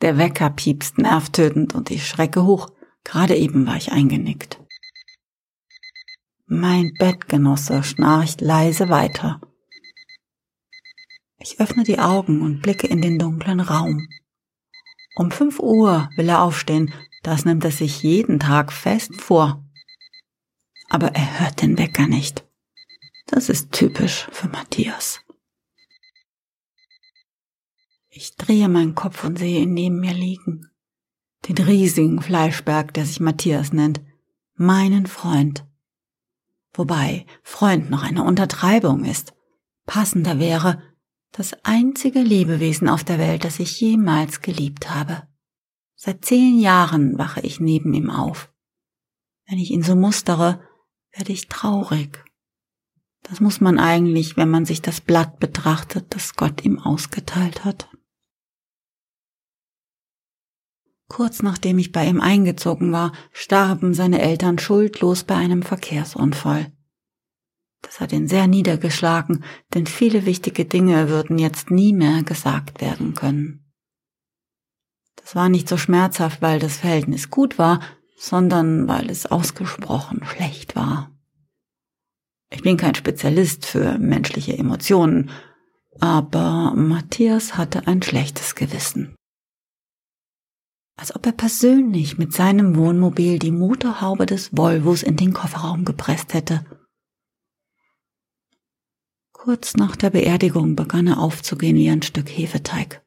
Der Wecker piepst nervtötend und ich schrecke hoch. Gerade eben war ich eingenickt. Mein Bettgenosse schnarcht leise weiter. Ich öffne die Augen und blicke in den dunklen Raum. Um fünf Uhr will er aufstehen, das nimmt er sich jeden Tag fest vor. Aber er hört den Wecker nicht. Das ist typisch für Matthias. Ich drehe meinen Kopf und sehe ihn neben mir liegen. Den riesigen Fleischberg, der sich Matthias nennt. Meinen Freund. Wobei Freund noch eine Untertreibung ist. Passender wäre, das einzige Lebewesen auf der Welt, das ich jemals geliebt habe. Seit zehn Jahren wache ich neben ihm auf. Wenn ich ihn so mustere, werde ich traurig. Das muss man eigentlich, wenn man sich das Blatt betrachtet, das Gott ihm ausgeteilt hat. Kurz nachdem ich bei ihm eingezogen war, starben seine Eltern schuldlos bei einem Verkehrsunfall. Das hat ihn sehr niedergeschlagen, denn viele wichtige Dinge würden jetzt nie mehr gesagt werden können. Das war nicht so schmerzhaft, weil das Verhältnis gut war, sondern weil es ausgesprochen schlecht war. Ich bin kein Spezialist für menschliche Emotionen, aber Matthias hatte ein schlechtes Gewissen. Als ob er persönlich mit seinem Wohnmobil die Motorhaube des Volvos in den Kofferraum gepresst hätte Kurz nach der Beerdigung begann er aufzugehen wie ein Stück Hefeteig.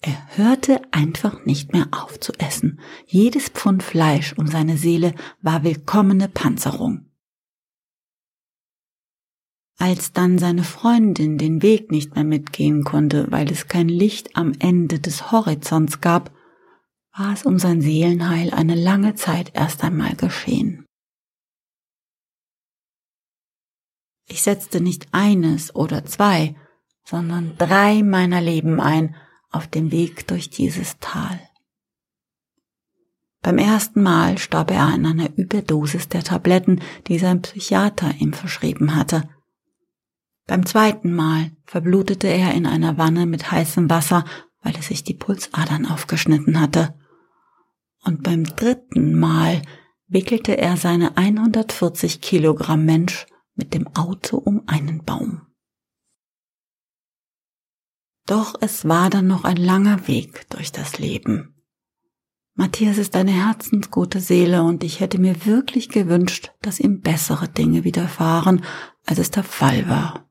Er hörte einfach nicht mehr auf zu essen. Jedes Pfund Fleisch um seine Seele war willkommene Panzerung. Als dann seine Freundin den Weg nicht mehr mitgehen konnte, weil es kein Licht am Ende des Horizonts gab, war es um sein Seelenheil eine lange Zeit erst einmal geschehen. Ich setzte nicht eines oder zwei, sondern drei meiner Leben ein auf dem Weg durch dieses Tal. Beim ersten Mal starb er an einer Überdosis der Tabletten, die sein Psychiater ihm verschrieben hatte. Beim zweiten Mal verblutete er in einer Wanne mit heißem Wasser, weil er sich die Pulsadern aufgeschnitten hatte. Und beim dritten Mal wickelte er seine 140 Kilogramm Mensch mit dem Auto um einen Baum. Doch es war dann noch ein langer Weg durch das Leben. Matthias ist eine herzensgute Seele und ich hätte mir wirklich gewünscht, dass ihm bessere Dinge widerfahren, als es der Fall war.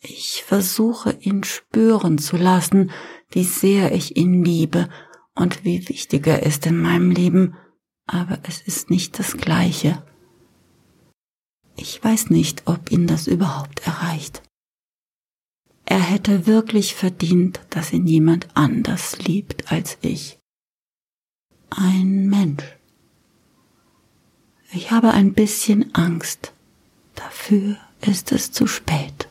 Ich versuche ihn spüren zu lassen, wie sehr ich ihn liebe und wie wichtig er ist in meinem Leben, aber es ist nicht das gleiche. Ich weiß nicht, ob ihn das überhaupt erreicht. Er hätte wirklich verdient, dass ihn jemand anders liebt als ich. Ein Mensch. Ich habe ein bisschen Angst. Dafür ist es zu spät.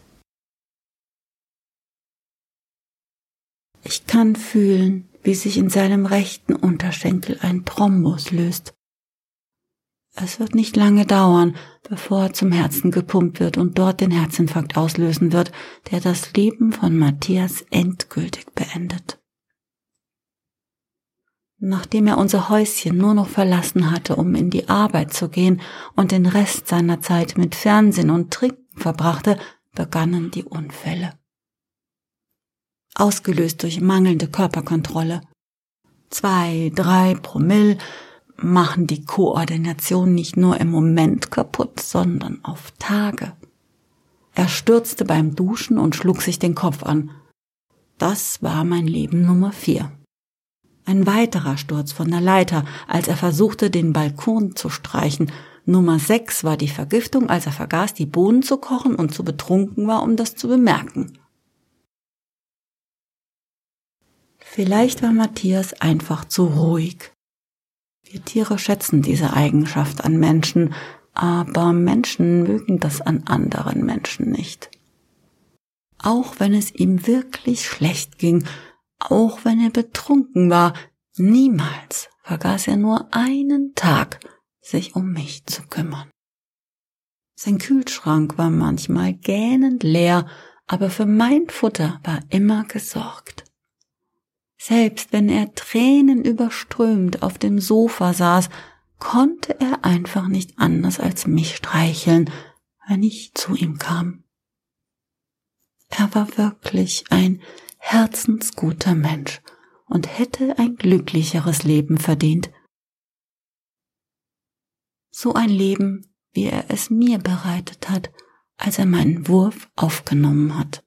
Ich kann fühlen, wie sich in seinem rechten Unterschenkel ein Thrombus löst es wird nicht lange dauern, bevor er zum Herzen gepumpt wird und dort den Herzinfarkt auslösen wird, der das Leben von Matthias endgültig beendet. Nachdem er unser Häuschen nur noch verlassen hatte, um in die Arbeit zu gehen und den Rest seiner Zeit mit Fernsehen und Trinken verbrachte, begannen die Unfälle. Ausgelöst durch mangelnde Körperkontrolle. Zwei, drei Promille machen die Koordination nicht nur im Moment kaputt, sondern auf Tage. Er stürzte beim Duschen und schlug sich den Kopf an. Das war mein Leben Nummer vier. Ein weiterer Sturz von der Leiter, als er versuchte, den Balkon zu streichen. Nummer sechs war die Vergiftung, als er vergaß, die Bohnen zu kochen und zu betrunken war, um das zu bemerken. Vielleicht war Matthias einfach zu ruhig. Wir Tiere schätzen diese Eigenschaft an Menschen, aber Menschen mögen das an anderen Menschen nicht. Auch wenn es ihm wirklich schlecht ging, auch wenn er betrunken war, niemals vergaß er nur einen Tag, sich um mich zu kümmern. Sein Kühlschrank war manchmal gähnend leer, aber für mein Futter war immer gesorgt. Selbst wenn er Tränen überströmt auf dem Sofa saß, konnte er einfach nicht anders als mich streicheln, wenn ich zu ihm kam. Er war wirklich ein herzensguter Mensch und hätte ein glücklicheres Leben verdient. So ein Leben, wie er es mir bereitet hat, als er meinen Wurf aufgenommen hat.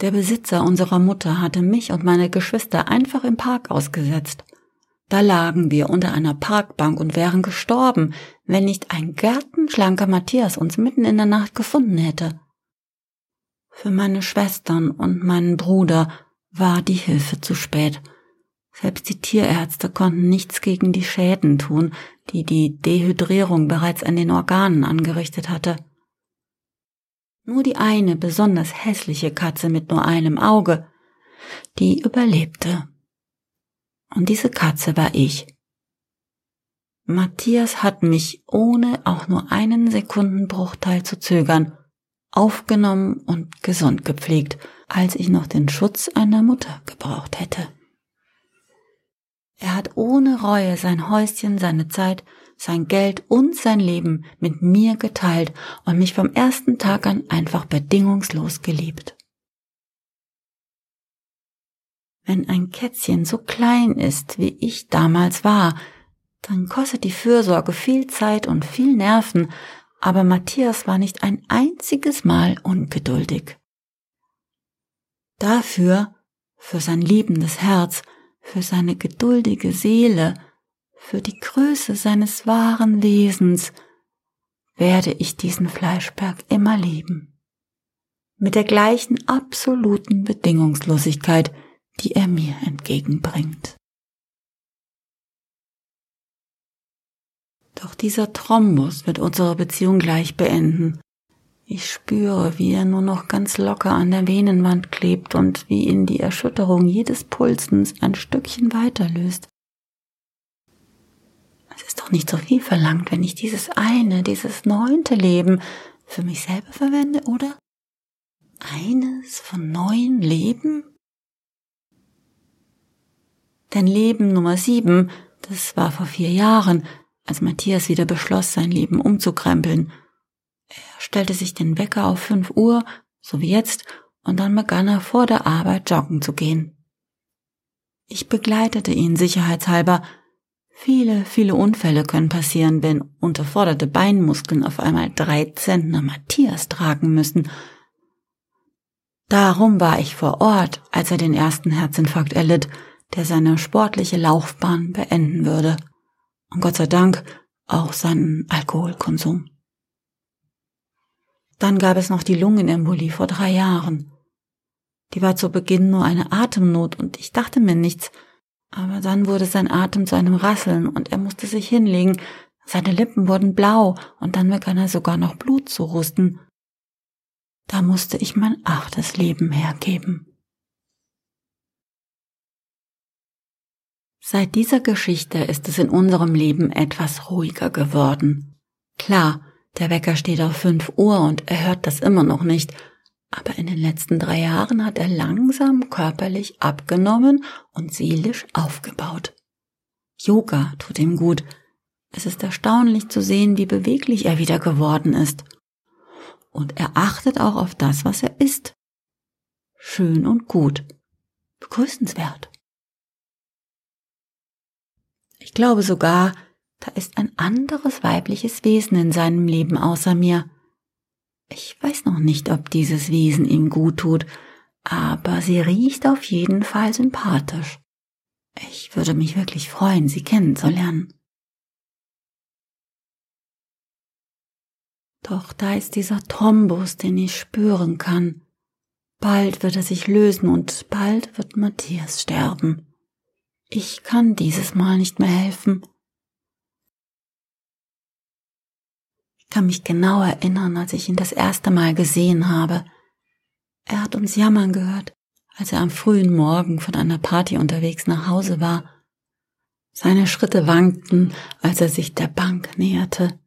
Der Besitzer unserer Mutter hatte mich und meine Geschwister einfach im Park ausgesetzt. Da lagen wir unter einer Parkbank und wären gestorben, wenn nicht ein gärtenschlanker Matthias uns mitten in der Nacht gefunden hätte. Für meine Schwestern und meinen Bruder war die Hilfe zu spät. Selbst die Tierärzte konnten nichts gegen die Schäden tun, die die Dehydrierung bereits an den Organen angerichtet hatte. Nur die eine besonders hässliche Katze mit nur einem Auge, die überlebte. Und diese Katze war ich. Matthias hat mich, ohne auch nur einen Sekundenbruchteil zu zögern, aufgenommen und gesund gepflegt, als ich noch den Schutz einer Mutter gebraucht hätte. Er hat ohne Reue sein Häuschen, seine Zeit, sein Geld und sein Leben mit mir geteilt und mich vom ersten Tag an einfach bedingungslos geliebt. Wenn ein Kätzchen so klein ist, wie ich damals war, dann kostet die Fürsorge viel Zeit und viel Nerven, aber Matthias war nicht ein einziges Mal ungeduldig. Dafür, für sein liebendes Herz, für seine geduldige Seele, für die Größe seines wahren Wesens, werde ich diesen Fleischberg immer lieben. Mit der gleichen absoluten Bedingungslosigkeit, die er mir entgegenbringt. Doch dieser Thrombus wird unsere Beziehung gleich beenden. Ich spüre, wie er nur noch ganz locker an der Venenwand klebt und wie ihn die Erschütterung jedes Pulsens ein Stückchen weiterlöst. Es ist doch nicht so viel verlangt, wenn ich dieses eine, dieses neunte Leben für mich selber verwende, oder? Eines von neun Leben? Denn Leben Nummer sieben, das war vor vier Jahren, als Matthias wieder beschloss, sein Leben umzukrempeln. Er stellte sich den Wecker auf fünf Uhr, so wie jetzt, und dann begann er vor der Arbeit joggen zu gehen. Ich begleitete ihn sicherheitshalber. Viele, viele Unfälle können passieren, wenn unterforderte Beinmuskeln auf einmal drei Zentner Matthias tragen müssen. Darum war ich vor Ort, als er den ersten Herzinfarkt erlitt, der seine sportliche Laufbahn beenden würde. Und Gott sei Dank auch seinen Alkoholkonsum. Dann gab es noch die Lungenembolie vor drei Jahren. Die war zu Beginn nur eine Atemnot und ich dachte mir nichts, aber dann wurde sein Atem zu einem Rasseln und er musste sich hinlegen, seine Lippen wurden blau und dann begann er sogar noch Blut zu rusten. Da musste ich mein achtes Leben hergeben. Seit dieser Geschichte ist es in unserem Leben etwas ruhiger geworden. Klar, der Wecker steht auf fünf Uhr und er hört das immer noch nicht, aber in den letzten drei Jahren hat er langsam körperlich abgenommen und seelisch aufgebaut. Yoga tut ihm gut. Es ist erstaunlich zu sehen, wie beweglich er wieder geworden ist. Und er achtet auch auf das, was er isst. Schön und gut. Begrüßenswert. Ich glaube sogar, da ist ein anderes weibliches Wesen in seinem Leben außer mir. Ich weiß noch nicht, ob dieses Wesen ihm gut tut, aber sie riecht auf jeden Fall sympathisch. Ich würde mich wirklich freuen, sie kennenzulernen. Doch da ist dieser Thrombus, den ich spüren kann. Bald wird er sich lösen und bald wird Matthias sterben. Ich kann dieses Mal nicht mehr helfen. Kann mich genau erinnern, als ich ihn das erste Mal gesehen habe. Er hat uns jammern gehört, als er am frühen Morgen von einer Party unterwegs nach Hause war. Seine Schritte wankten, als er sich der Bank näherte.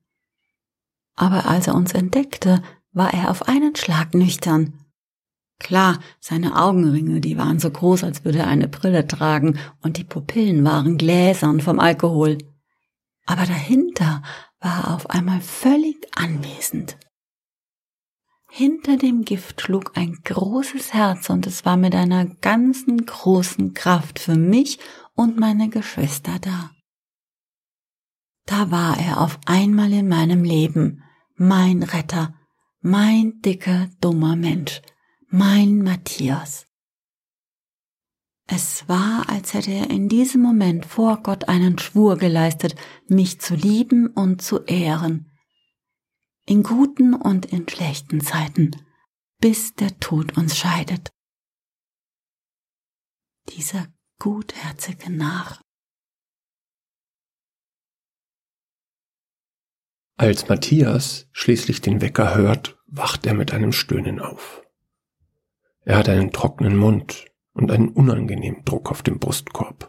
Aber als er uns entdeckte, war er auf einen Schlag nüchtern. Klar, seine Augenringe, die waren so groß, als würde er eine Brille tragen, und die Pupillen waren gläsern vom Alkohol. Aber dahinter war auf einmal völlig anwesend. Hinter dem Gift schlug ein großes Herz und es war mit einer ganzen großen Kraft für mich und meine Geschwister da. Da war er auf einmal in meinem Leben, mein Retter, mein dicker, dummer Mensch, mein Matthias. Es war, als hätte er in diesem Moment vor Gott einen Schwur geleistet, mich zu lieben und zu ehren, in guten und in schlechten Zeiten, bis der Tod uns scheidet. Dieser gutherzige Narr. Als Matthias schließlich den Wecker hört, wacht er mit einem Stöhnen auf. Er hat einen trockenen Mund und einen unangenehmen Druck auf dem Brustkorb.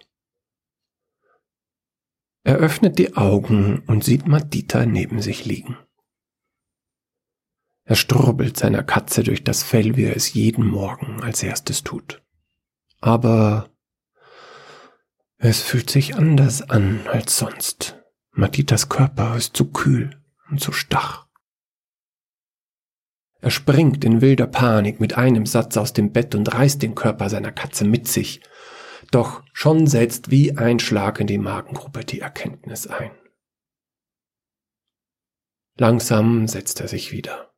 Er öffnet die Augen und sieht Madita neben sich liegen. Er strubbelt seiner Katze durch das Fell, wie er es jeden Morgen als erstes tut. Aber es fühlt sich anders an als sonst. Matitas Körper ist zu kühl und zu stach. Er springt in wilder Panik mit einem Satz aus dem Bett und reißt den Körper seiner Katze mit sich. Doch schon setzt wie ein Schlag in die Magengruppe die Erkenntnis ein. Langsam setzt er sich wieder.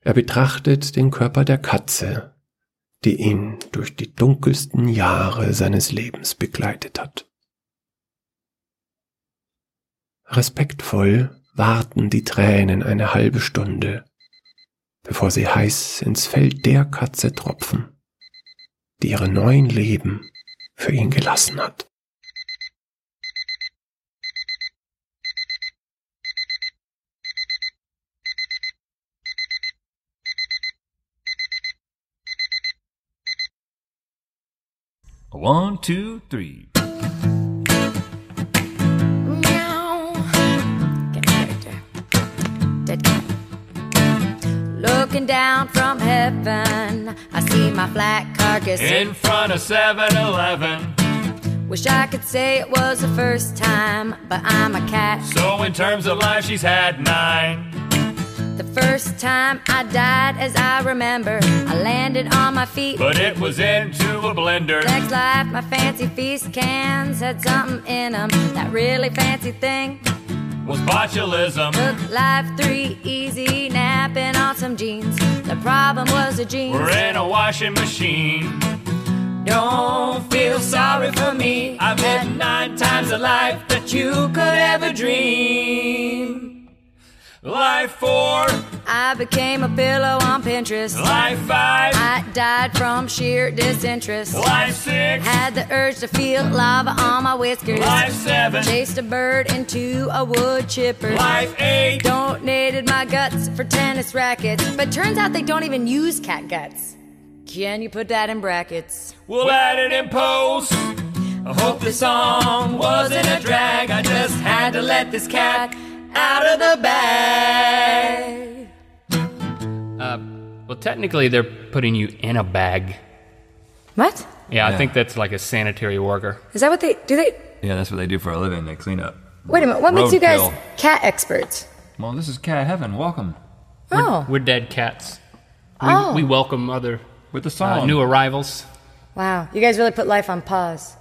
Er betrachtet den Körper der Katze, die ihn durch die dunkelsten Jahre seines Lebens begleitet hat. Respektvoll warten die Tränen eine halbe Stunde, bevor sie heiß ins Fell der Katze tropfen, die ihre neuen Leben für ihn gelassen hat. One, two, three. Looking down from heaven, I see my flat carcass In front of 7 Eleven. Wish I could say it was the first time, but I'm a cat. So, in terms of life, she's had nine. The first time I died, as I remember, I landed on my feet. But it was into a blender. Next life, my fancy feast cans had something in them. That really fancy thing Was botulism. took life three easy, napping on some jeans. The problem was the jeans. We're in a washing machine. Don't feel sorry for me. I've lived nine times the life that you could ever dream. Life four, I became a pillow on Pinterest. life five, I died from sheer disinterest. life six, Had the urge to feel lava on my whiskers. life seven, Chased a bird into a wood chipper. life eight, Donated my guts for tennis rackets. But turns out they don't even use cat guts. Can you put that in brackets? we'll add it in post. I hope this song wasn't a drag. I just had to let this cat out of the bag. Uh, well, technically, they're putting you in a bag. What? Yeah, I think that's like a sanitary worker. Is that what they do? They Yeah, that's what they do for a living. They clean up. wait a minute. What makes you guys Roadkill. cat experts? Well, this is cat heaven. Welcome Oh, We're dead cats. We, Oh. we welcome other with the uh, song. new arrivals. wow! You guys really put life on pause.